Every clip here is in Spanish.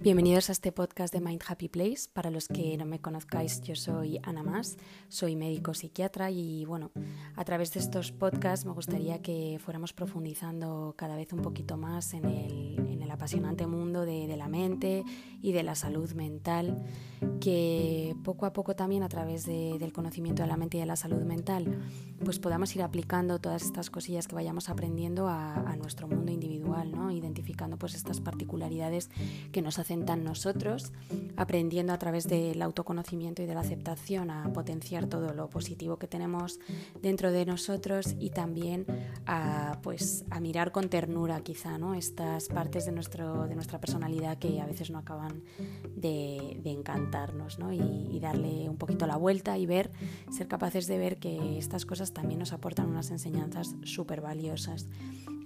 Bienvenidos a este podcast de Mind Happy Place. Para los que no me conozcáis, yo soy Ana Más, soy médico psiquiatra y bueno, a través de estos podcasts me gustaría que fuéramos profundizando cada vez un poquito más en el, apasionante mundo de, la mente y de la salud mental, que poco a poco también a través del conocimiento de la mente y de la salud mental, pues podamos ir aplicando todas estas cosillas que vayamos aprendiendo a, a nuestro mundo individual, ¿no? identificando pues estas particularidades que nos hacen hacen nosotros, aprendiendo a través del autoconocimiento y de la aceptación a potenciar todo lo positivo que tenemos dentro de nosotros y también a, pues, a mirar con ternura quizá ¿no? estas partes de, nuestro, de nuestra personalidad que a veces no acaban de, encantarnos ¿no? y, darle un poquito la vuelta y ver, ser capaces de ver que estas cosas también nos aportan unas enseñanzas súper valiosas.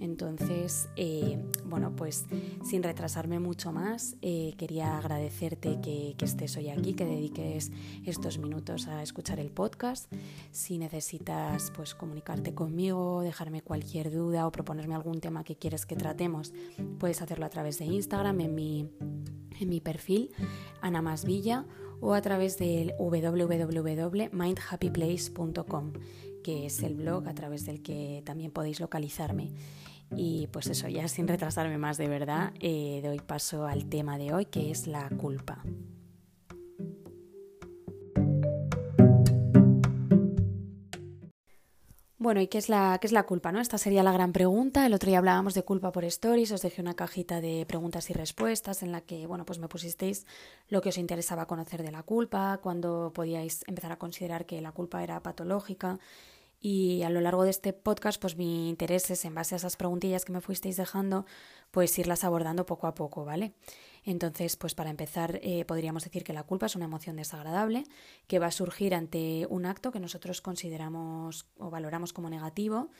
Entonces, eh, bueno, pues sin retrasarme mucho más, eh, quería agradecerte que, estés hoy aquí, que dediques estos minutos a escuchar el podcast. Si necesitas pues comunicarte conmigo, dejarme cualquier duda o proponerme algún tema que quieres que tratemos, puedes hacerlo a través de Instagram en mi, en mi perfil, Ana Masvilla, o a través del www.mindhappyplace.com que es el blog a través del que también podéis localizarme. Y pues eso, ya sin retrasarme más de verdad, eh, doy paso al tema de hoy, que es la culpa. Bueno, ¿y qué es, la, qué es la culpa? ¿no? Esta sería la gran pregunta. El otro día hablábamos de culpa por stories, os dejé una cajita de preguntas y respuestas en la que, bueno, pues me pusisteis lo que os interesaba conocer de la culpa, cuando podíais empezar a considerar que la culpa era patológica y a lo largo de este podcast, pues mi interés es, en base a esas preguntillas que me fuisteis dejando, pues irlas abordando poco a poco, ¿vale? Entonces, pues para empezar, eh, podríamos decir que la culpa es una emoción desagradable que va a surgir ante un acto que nosotros consideramos o valoramos como negativo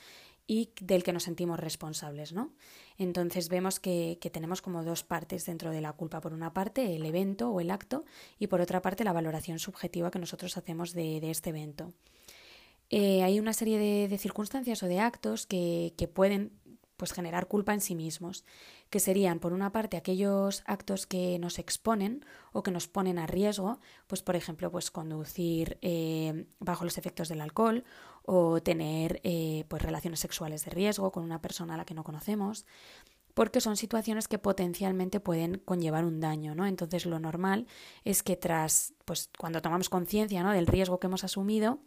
y del que nos sentimos responsables, ¿no? Entonces vemos que, tenemos como dos partes dentro de la culpa. Por una parte, el evento o el acto y por otra parte, la valoración subjetiva que nosotros hacemos de, de este evento. Eh, hay una serie de, circunstancias o de actos que, pueden pues, generar culpa en sí mismos, que serían, por una parte, aquellos actos que nos exponen o que nos ponen a riesgo, pues por ejemplo, pues conducir eh, bajo los efectos del alcohol o tener eh, pues, relaciones sexuales de riesgo con una persona a la que no conocemos, porque son situaciones que potencialmente pueden conllevar un daño, ¿no? Entonces lo normal es que tras, pues cuando tomamos conciencia ¿no? del riesgo que hemos asumido,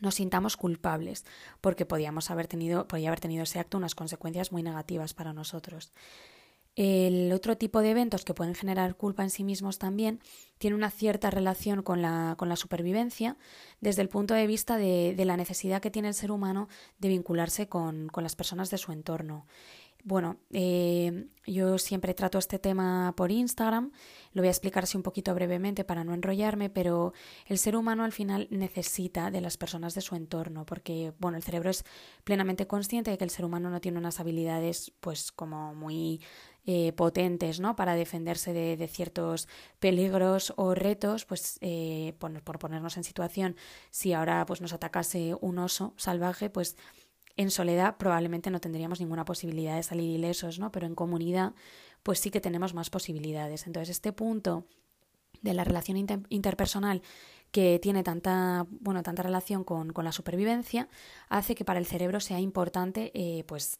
nos sintamos culpables, porque podíamos haber tenido, podía haber tenido ese acto unas consecuencias muy negativas para nosotros. El otro tipo de eventos que pueden generar culpa en sí mismos también tiene una cierta relación con la, con la supervivencia desde el punto de vista de, de, la necesidad que tiene el ser humano de vincularse con, con las personas de su entorno. Bueno, eh, yo siempre trato este tema por Instagram, lo voy a explicar así un poquito brevemente para no enrollarme, pero el ser humano al final necesita de las personas de su entorno, porque bueno, el cerebro es plenamente consciente de que el ser humano no tiene unas habilidades pues como muy eh, potentes ¿no? para defenderse de, ciertos peligros o retos, pues eh, por, por, ponernos en situación, si ahora pues nos atacase un oso salvaje, pues en soledad probablemente no tendríamos ninguna posibilidad de salir ilesos, ¿no? Pero en comunidad, pues sí que tenemos más posibilidades. Entonces, este punto de la relación interpersonal que tiene tanta, bueno, tanta relación con, la supervivencia, hace que para el cerebro sea importante, eh, pues,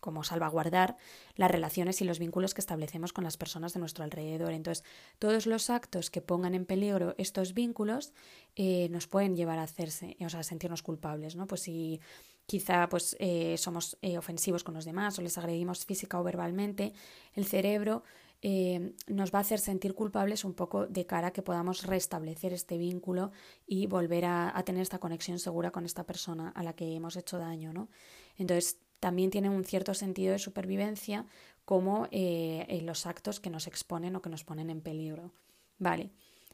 como salvaguardar las relaciones y los vínculos que establecemos con las personas de nuestro alrededor. Entonces, todos los actos que pongan en peligro estos vínculos eh, nos pueden llevar a hacerse, o sea, a sentirnos culpables, ¿no? Pues si quizá pues eh, somos eh, ofensivos con los demás o les agredimos física o verbalmente, el cerebro eh, nos va a hacer sentir culpables un poco de cara a que podamos restablecer este vínculo y volver a, tener esta conexión segura con esta persona a la que hemos hecho daño, ¿no? Entonces también tiene un cierto sentido de supervivencia como los actos que nos exponen o que nos ponen en peligro. Vale.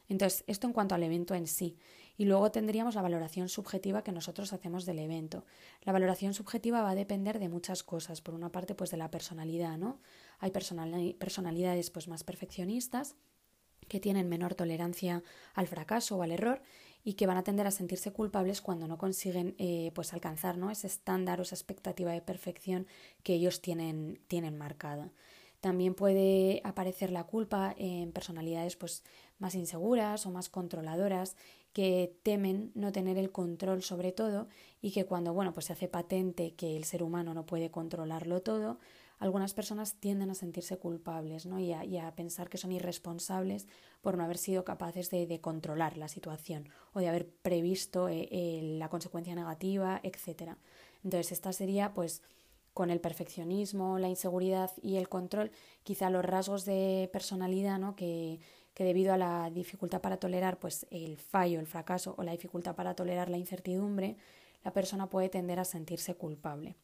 Entonces, esto en cuanto al evento en sí. Y luego tendríamos la valoración subjetiva que nosotros hacemos del evento. La valoración subjetiva va a depender de muchas cosas. Por una parte, pues de la personalidad, ¿no? Hay personalidades pues más perfeccionistas que tienen menor tolerancia al fracaso o al error y que van a tender a sentirse culpables cuando no consiguen eh, pues alcanzar ¿no? ese estándar o esa expectativa de perfección que ellos tienen, tienen marcada. También puede aparecer la culpa en personalidades pues, más inseguras o más controladoras que temen no tener el control sobre todo y que cuando bueno, pues se hace patente que el ser humano no puede controlarlo todo, algunas personas tienden a sentirse culpables ¿no? y, a, pensar que son irresponsables por no haber sido capaces de, controlar la situación o de haber previsto eh, eh, la consecuencia negativa, etc. Entonces, esta sería, pues, con el perfeccionismo, la inseguridad y el control, quizá los rasgos de personalidad ¿no? que, que debido a la dificultad para tolerar pues, el fallo, el fracaso o la dificultad para tolerar la incertidumbre, la persona puede tender a sentirse culpable.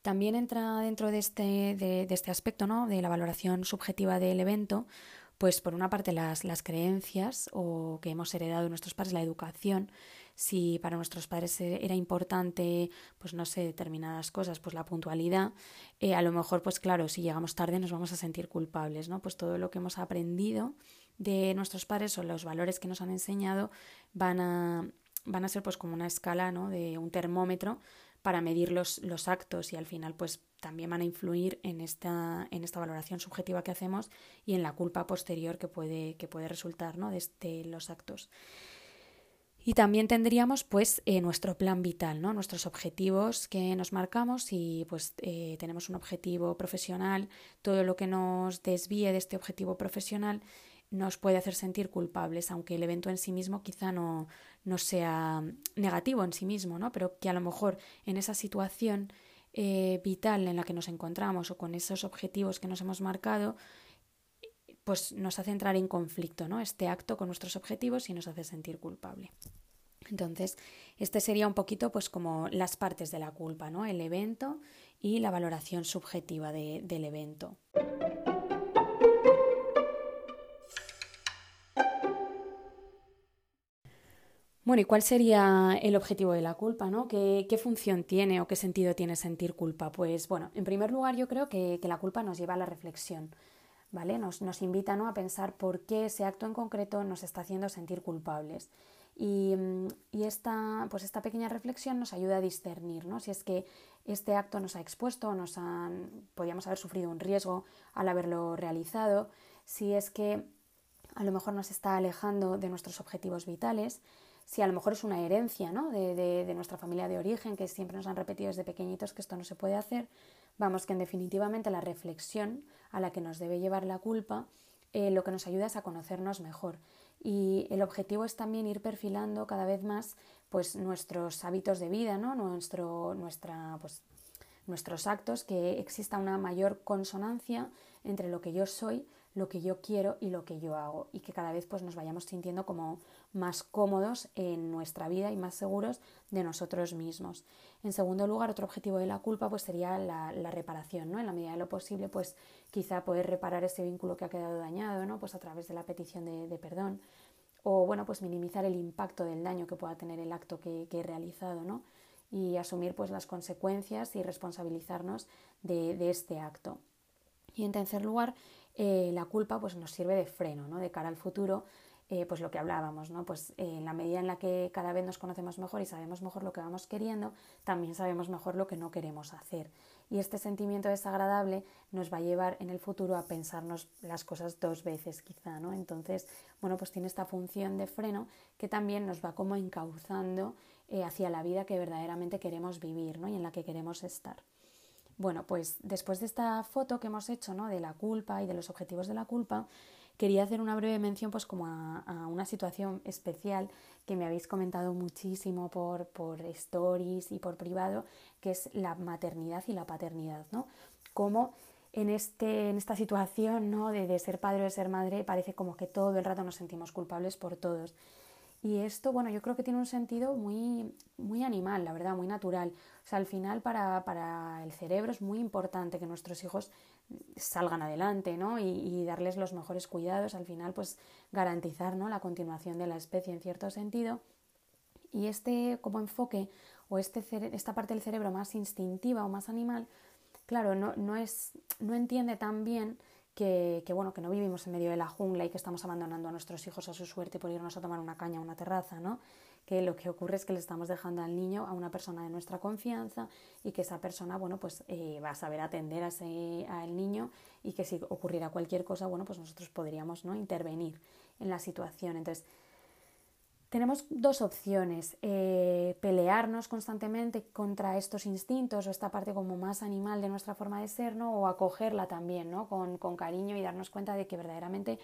También entra dentro de este, de, este aspecto ¿no? de la valoración subjetiva del evento, pues por una parte las, las creencias o que hemos heredado de nuestros padres, la educación, si para nuestros padres e, era importante, pues no sé, determinadas cosas, pues la puntualidad, eh, a lo mejor, pues claro, si llegamos tarde nos vamos a sentir culpables, ¿no? Pues todo lo que hemos aprendido de nuestros padres o los valores que nos han enseñado van a, van a ser pues como una escala, ¿no? De un termómetro para medir los, los actos y al final pues también van a influir en esta, en esta valoración subjetiva que hacemos y en la culpa posterior que puede, que puede resultar ¿no? de, este, los actos. Y también tendríamos pues eh, nuestro plan vital, ¿no? nuestros objetivos que nos marcamos y pues eh, tenemos un objetivo profesional, todo lo que nos desvíe de este objetivo profesional nos puede hacer sentir culpables, aunque el evento en sí mismo quizá no, no sea negativo en sí mismo, ¿no? pero que a lo mejor en esa situación eh, vital en la que nos encontramos o con esos objetivos que nos hemos marcado, pues nos hace entrar en conflicto, ¿no? Este acto con nuestros objetivos y nos hace sentir culpable. Entonces, este sería un poquito pues como las partes de la culpa, ¿no? El evento y la valoración subjetiva del evento. Bueno, ¿y cuál sería el objetivo de la culpa? ¿no? ¿Qué, función tiene o qué sentido tiene sentir culpa? Pues bueno, en primer lugar yo creo que, la culpa nos lleva a la reflexión, ¿vale? Nos, nos invita a pensar por qué ese acto en concreto nos está haciendo sentir culpables. Y, y, esta, pues esta pequeña reflexión nos ayuda a discernir ¿no? si es que este acto nos ha expuesto, nos han, podríamos haber sufrido un riesgo al haberlo realizado, si es que a lo mejor nos está alejando de nuestros objetivos vitales, si a lo mejor es una herencia ¿no? de, de, nuestra familia de origen, que siempre nos han repetido desde pequeñitos que esto no se puede hacer, vamos, que en definitivamente la reflexión a la que nos debe llevar la culpa, eh, lo que nos ayuda es a conocernos mejor. Y el objetivo es también ir perfilando cada vez más pues, nuestros hábitos de vida, ¿no? Nuestro, nuestra, pues, nuestros actos, que exista una mayor consonancia entre lo que yo soy, lo que yo quiero y lo que yo hago y que cada vez pues nos vayamos sintiendo como más cómodos en nuestra vida y más seguros de nosotros mismos. En segundo lugar, otro objetivo de la culpa pues sería la, reparación, ¿no? En la medida de lo posible, pues quizá poder reparar ese vínculo que ha quedado dañado, ¿no? Pues a través de la petición de, perdón o bueno, pues minimizar el impacto del daño que pueda tener el acto que, he realizado, ¿no? Y asumir pues las consecuencias y responsabilizarnos de, de este acto. Y en tercer lugar, eh, la culpa pues, nos sirve de freno ¿no? de cara al futuro, eh, pues lo que hablábamos, ¿no? pues eh, en la medida en la que cada vez nos conocemos mejor y sabemos mejor lo que vamos queriendo, también sabemos mejor lo que no queremos hacer. Y este sentimiento desagradable nos va a llevar en el futuro a pensarnos las cosas dos veces quizá, ¿no? Entonces, bueno, pues tiene esta función de freno que también nos va como encauzando hacia la vida que verdaderamente queremos vivir, ¿no? Y en la que queremos estar. Bueno, pues después de esta foto que hemos hecho ¿no? de la culpa y de los objetivos de la culpa, quería hacer una breve mención pues como a, una situación especial que me habéis comentado muchísimo por, por stories y por privado, que es la maternidad y la paternidad, ¿no? Como en, este, en esta situación ¿no? de, de ser padre o de ser madre parece como que todo el rato nos sentimos culpables por todos. Y esto, bueno, yo creo que tiene un sentido muy, muy animal, la verdad, muy natural. O sea, al final para, para el cerebro es muy importante que nuestros hijos salgan adelante, ¿no? Y, y, darles los mejores cuidados, al final, pues garantizar, ¿no? La continuación de la especie en cierto sentido. Y este como enfoque o este esta parte del cerebro más instintiva o más animal, claro, no, no, es, no entiende tan bien que, bueno, que no vivimos en medio de la jungla y que estamos abandonando a nuestros hijos a su suerte por irnos a tomar una caña a una terraza, ¿no? que lo que ocurre es que le estamos dejando al niño a una persona de nuestra confianza y que esa persona, bueno, pues eh, va a saber atender a ese, al niño y que si ocurriera cualquier cosa, bueno, pues nosotros podríamos, ¿no? Intervenir en la situación. Entonces, tenemos dos opciones, eh, pelearnos constantemente contra estos instintos o esta parte como más animal de nuestra forma de ser, ¿no? O acogerla también, ¿no? Con, con cariño y darnos cuenta de que verdaderamente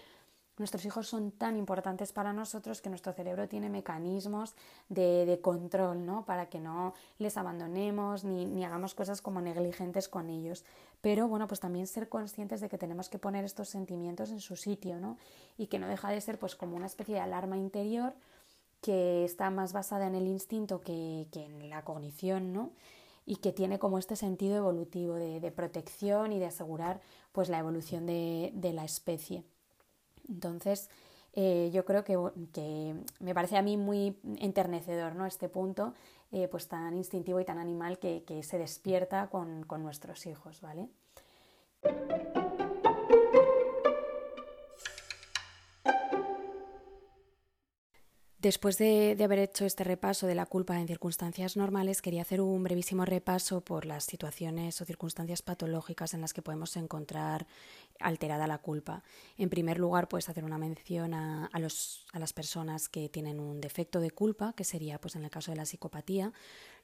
Nuestros hijos son tan importantes para nosotros que nuestro cerebro tiene mecanismos de, control, ¿no? Para que no les abandonemos ni, ni, hagamos cosas como negligentes con ellos. Pero bueno, pues también ser conscientes de que tenemos que poner estos sentimientos en su sitio, ¿no? Y que no deja de ser pues como una especie de alarma interior que está más basada en el instinto que, que en la cognición, ¿no? y que tiene como este sentido evolutivo de, protección y de asegurar pues la evolución de, de la especie. Entonces, eh, yo creo que, me parece a mí muy enternecedor ¿no? este punto, eh, pues tan instintivo y tan animal que, se despierta con, con nuestros hijos, ¿vale? Después de, haber hecho este repaso de la culpa en circunstancias normales, quería hacer un brevísimo repaso por las situaciones o circunstancias patológicas en las que podemos encontrar alterada la culpa. En primer lugar, pues hacer una mención a, las personas que tienen un defecto de culpa, que sería, pues en el caso de la psicopatía,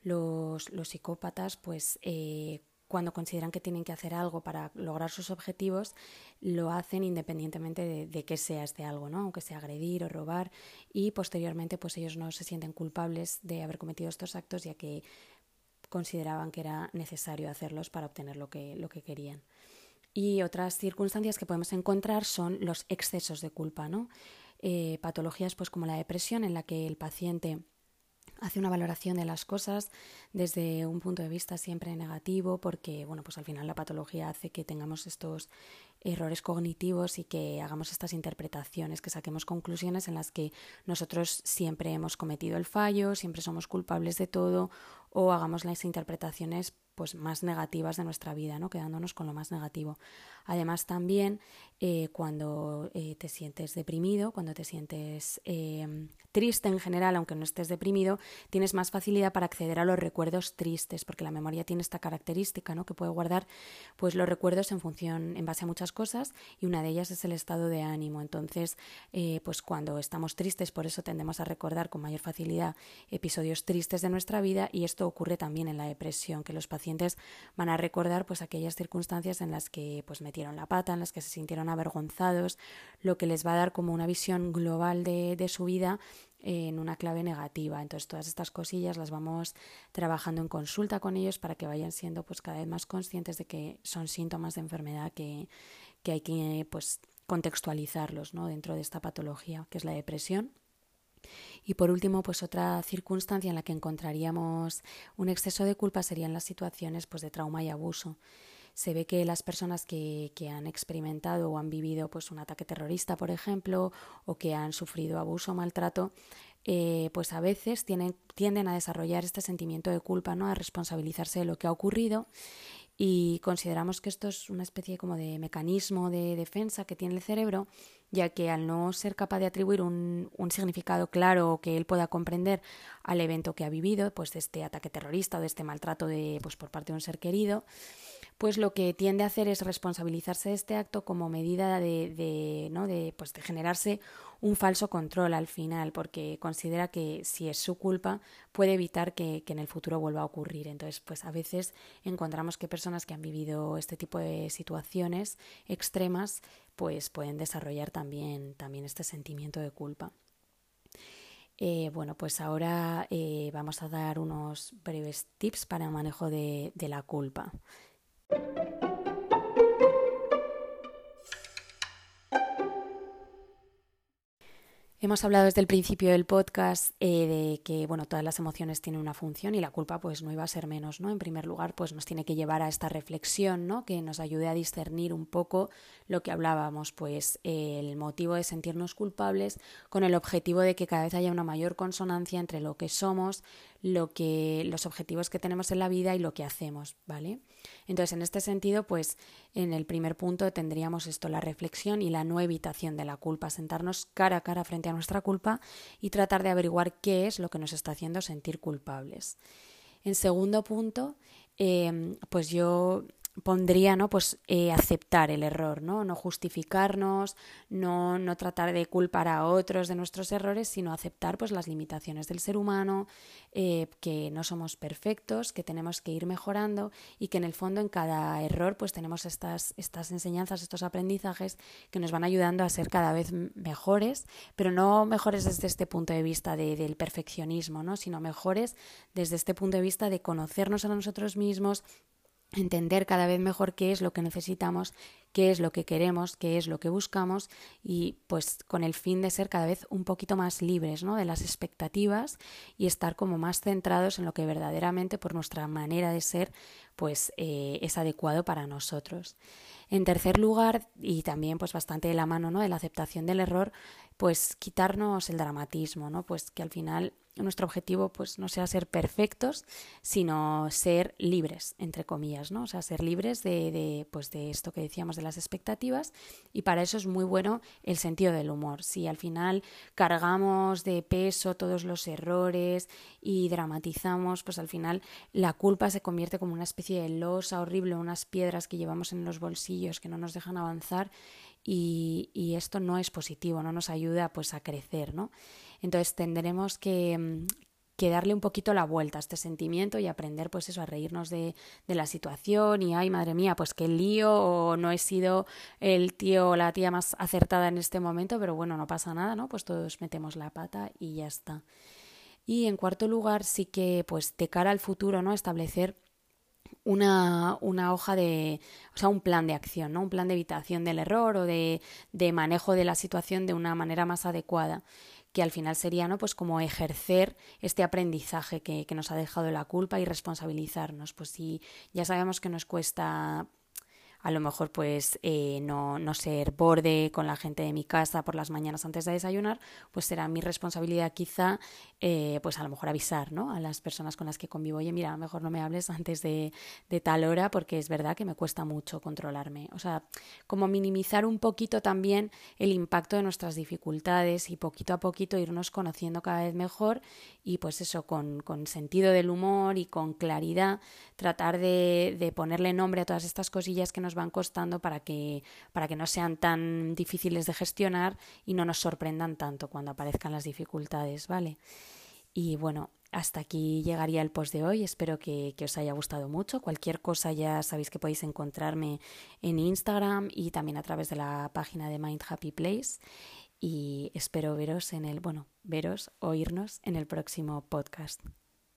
los, psicópatas, pues eh, cuando consideran que tienen que hacer algo para lograr sus objetivos, lo hacen independientemente de, de qué sea este algo, ¿no? aunque sea agredir o robar, y posteriormente pues ellos no se sienten culpables de haber cometido estos actos ya que consideraban que era necesario hacerlos para obtener lo que, lo que querían. Y otras circunstancias que podemos encontrar son los excesos de culpa, ¿no? Eh, patologías pues como la depresión en la que el paciente hace una valoración de las cosas desde un punto de vista siempre negativo porque bueno pues al final la patología hace que tengamos estos errores cognitivos y que hagamos estas interpretaciones que saquemos conclusiones en las que nosotros siempre hemos cometido el fallo siempre somos culpables de todo o hagamos las interpretaciones pues más negativas de nuestra vida, ¿no? quedándonos con lo más negativo. Además también eh, cuando eh, te sientes deprimido, cuando te sientes eh, triste en general, aunque no estés deprimido, tienes más facilidad para acceder a los recuerdos tristes, porque la memoria tiene esta característica, ¿no? que puede guardar pues los recuerdos en función, en base a muchas cosas, y una de ellas es el estado de ánimo. Entonces, pues cuando estamos tristes, por eso tendemos a recordar con mayor facilidad episodios tristes de nuestra vida, y esto ocurre también en la depresión, que los pacientes van a recordar pues aquellas circunstancias en las que pues metieron la pata, en las que se sintieron avergonzados, lo que les va a dar como una visión global de, su vida en una clave negativa. Entonces todas estas cosillas las vamos trabajando en consulta con ellos para que vayan siendo pues cada vez más conscientes de que son síntomas de enfermedad que, que hay que pues contextualizarlos ¿no? dentro de esta patología que es la depresión y por último, pues otra circunstancia en la que encontraríamos un exceso de culpa serían las situaciones pues, de trauma y abuso. Se ve que las personas que, que han experimentado o han vivido pues, un ataque terrorista, por ejemplo, o que han sufrido abuso o maltrato, eh, pues a veces tienen, tienden a desarrollar este sentimiento de culpa, ¿no? a responsabilizarse de lo que ha ocurrido y consideramos que esto es una especie como de mecanismo de defensa que tiene el cerebro ya que al no ser capaz de atribuir un, significado claro que él pueda comprender al evento que ha vivido, pues de este ataque terrorista o de este maltrato de, pues, por parte de un ser querido, pues lo que tiende a hacer es responsabilizarse de este acto como medida de, ¿no? de, pues de generarse un falso control al final, porque considera que si es su culpa puede evitar que, en el futuro vuelva a ocurrir. Entonces, pues a veces encontramos que personas que han vivido este tipo de situaciones extremas, pues pueden desarrollar también, también este sentimiento de culpa. Eh, bueno, pues ahora eh, vamos a dar unos breves tips para el manejo de la culpa. Hemos hablado desde el principio del podcast eh, de que bueno, todas las emociones tienen una función y la culpa pues no iba a ser menos, ¿no? En primer lugar, pues nos tiene que llevar a esta reflexión, ¿no? Que nos ayude a discernir un poco lo que hablábamos, pues el motivo de sentirnos culpables con el objetivo de que cada vez haya una mayor consonancia entre lo que somos, lo que, los objetivos que tenemos en la vida y lo que hacemos, ¿vale? Entonces, en este sentido, pues en el primer punto tendríamos esto, la reflexión y la no evitación de la culpa, sentarnos cara a cara frente a nuestra culpa y tratar de averiguar qué es lo que nos está haciendo sentir culpables. En segundo punto, eh, pues yo pondría no pues eh, aceptar el error no no justificarnos no no tratar de culpar a otros de nuestros errores sino aceptar pues las limitaciones del ser humano eh, que no somos perfectos que tenemos que ir mejorando y que en el fondo en cada error pues tenemos estas estas enseñanzas estos aprendizajes que nos van ayudando a ser cada vez mejores pero no mejores desde este punto de vista de, del perfeccionismo no sino mejores desde este punto de vista de conocernos a nosotros mismos entender cada vez mejor qué es lo que necesitamos, qué es lo que queremos, qué es lo que buscamos y pues con el fin de ser cada vez un poquito más libres ¿no? de las expectativas y estar como más centrados en lo que verdaderamente por nuestra manera de ser pues eh, es adecuado para nosotros. En tercer lugar, y también pues bastante de la mano ¿no? de la aceptación del error, pues quitarnos el dramatismo, ¿no? Pues que al final nuestro objetivo pues no sea ser perfectos, sino ser libres, entre comillas, ¿no? O sea, ser libres de, de, pues de esto que decíamos de las expectativas y para eso es muy bueno el sentido del humor. Si al final cargamos de peso todos los errores y dramatizamos, pues al final la culpa se convierte como una especie de losa horrible, unas piedras que llevamos en los bolsillos que no nos dejan avanzar y, y esto no es positivo, no nos ayuda pues a crecer, ¿no? Entonces tendremos que, mm, que darle un poquito la vuelta a este sentimiento y aprender pues eso, a reírnos de, de, la situación y ay madre mía, pues qué lío o no he sido el tío o la tía más acertada en este momento, pero bueno, no pasa nada, ¿no? Pues todos metemos la pata y ya está. Y en cuarto lugar, sí que pues de cara al futuro, ¿no? Establecer una, una, hoja de, o sea, un plan de acción, ¿no? Un plan de evitación del error o de, de manejo de la situación de una manera más adecuada que al final sería ¿no? pues como ejercer este aprendizaje que, que nos ha dejado la culpa y responsabilizarnos. Pues si ya sabemos que nos cuesta a lo mejor pues eh, no, no ser borde con la gente de mi casa por las mañanas antes de desayunar, pues será mi responsabilidad quizá eh, pues a lo mejor avisar ¿no? a las personas con las que convivo, oye mira, a lo mejor no me hables antes de, de tal hora porque es verdad que me cuesta mucho controlarme. O sea, como minimizar un poquito también el impacto de nuestras dificultades y poquito a poquito irnos conociendo cada vez mejor y pues eso, con, con sentido del humor y con claridad, tratar de, de ponerle nombre a todas estas cosillas que van costando para que, para que no sean tan difíciles de gestionar y no nos sorprendan tanto cuando aparezcan las dificultades, ¿vale? Y bueno, hasta aquí llegaría el post de hoy. Espero que, que, os haya gustado mucho. Cualquier cosa ya sabéis que podéis encontrarme en Instagram y también a través de la página de Mind Happy Place. Y espero veros en el, bueno, veros, oírnos en el próximo podcast.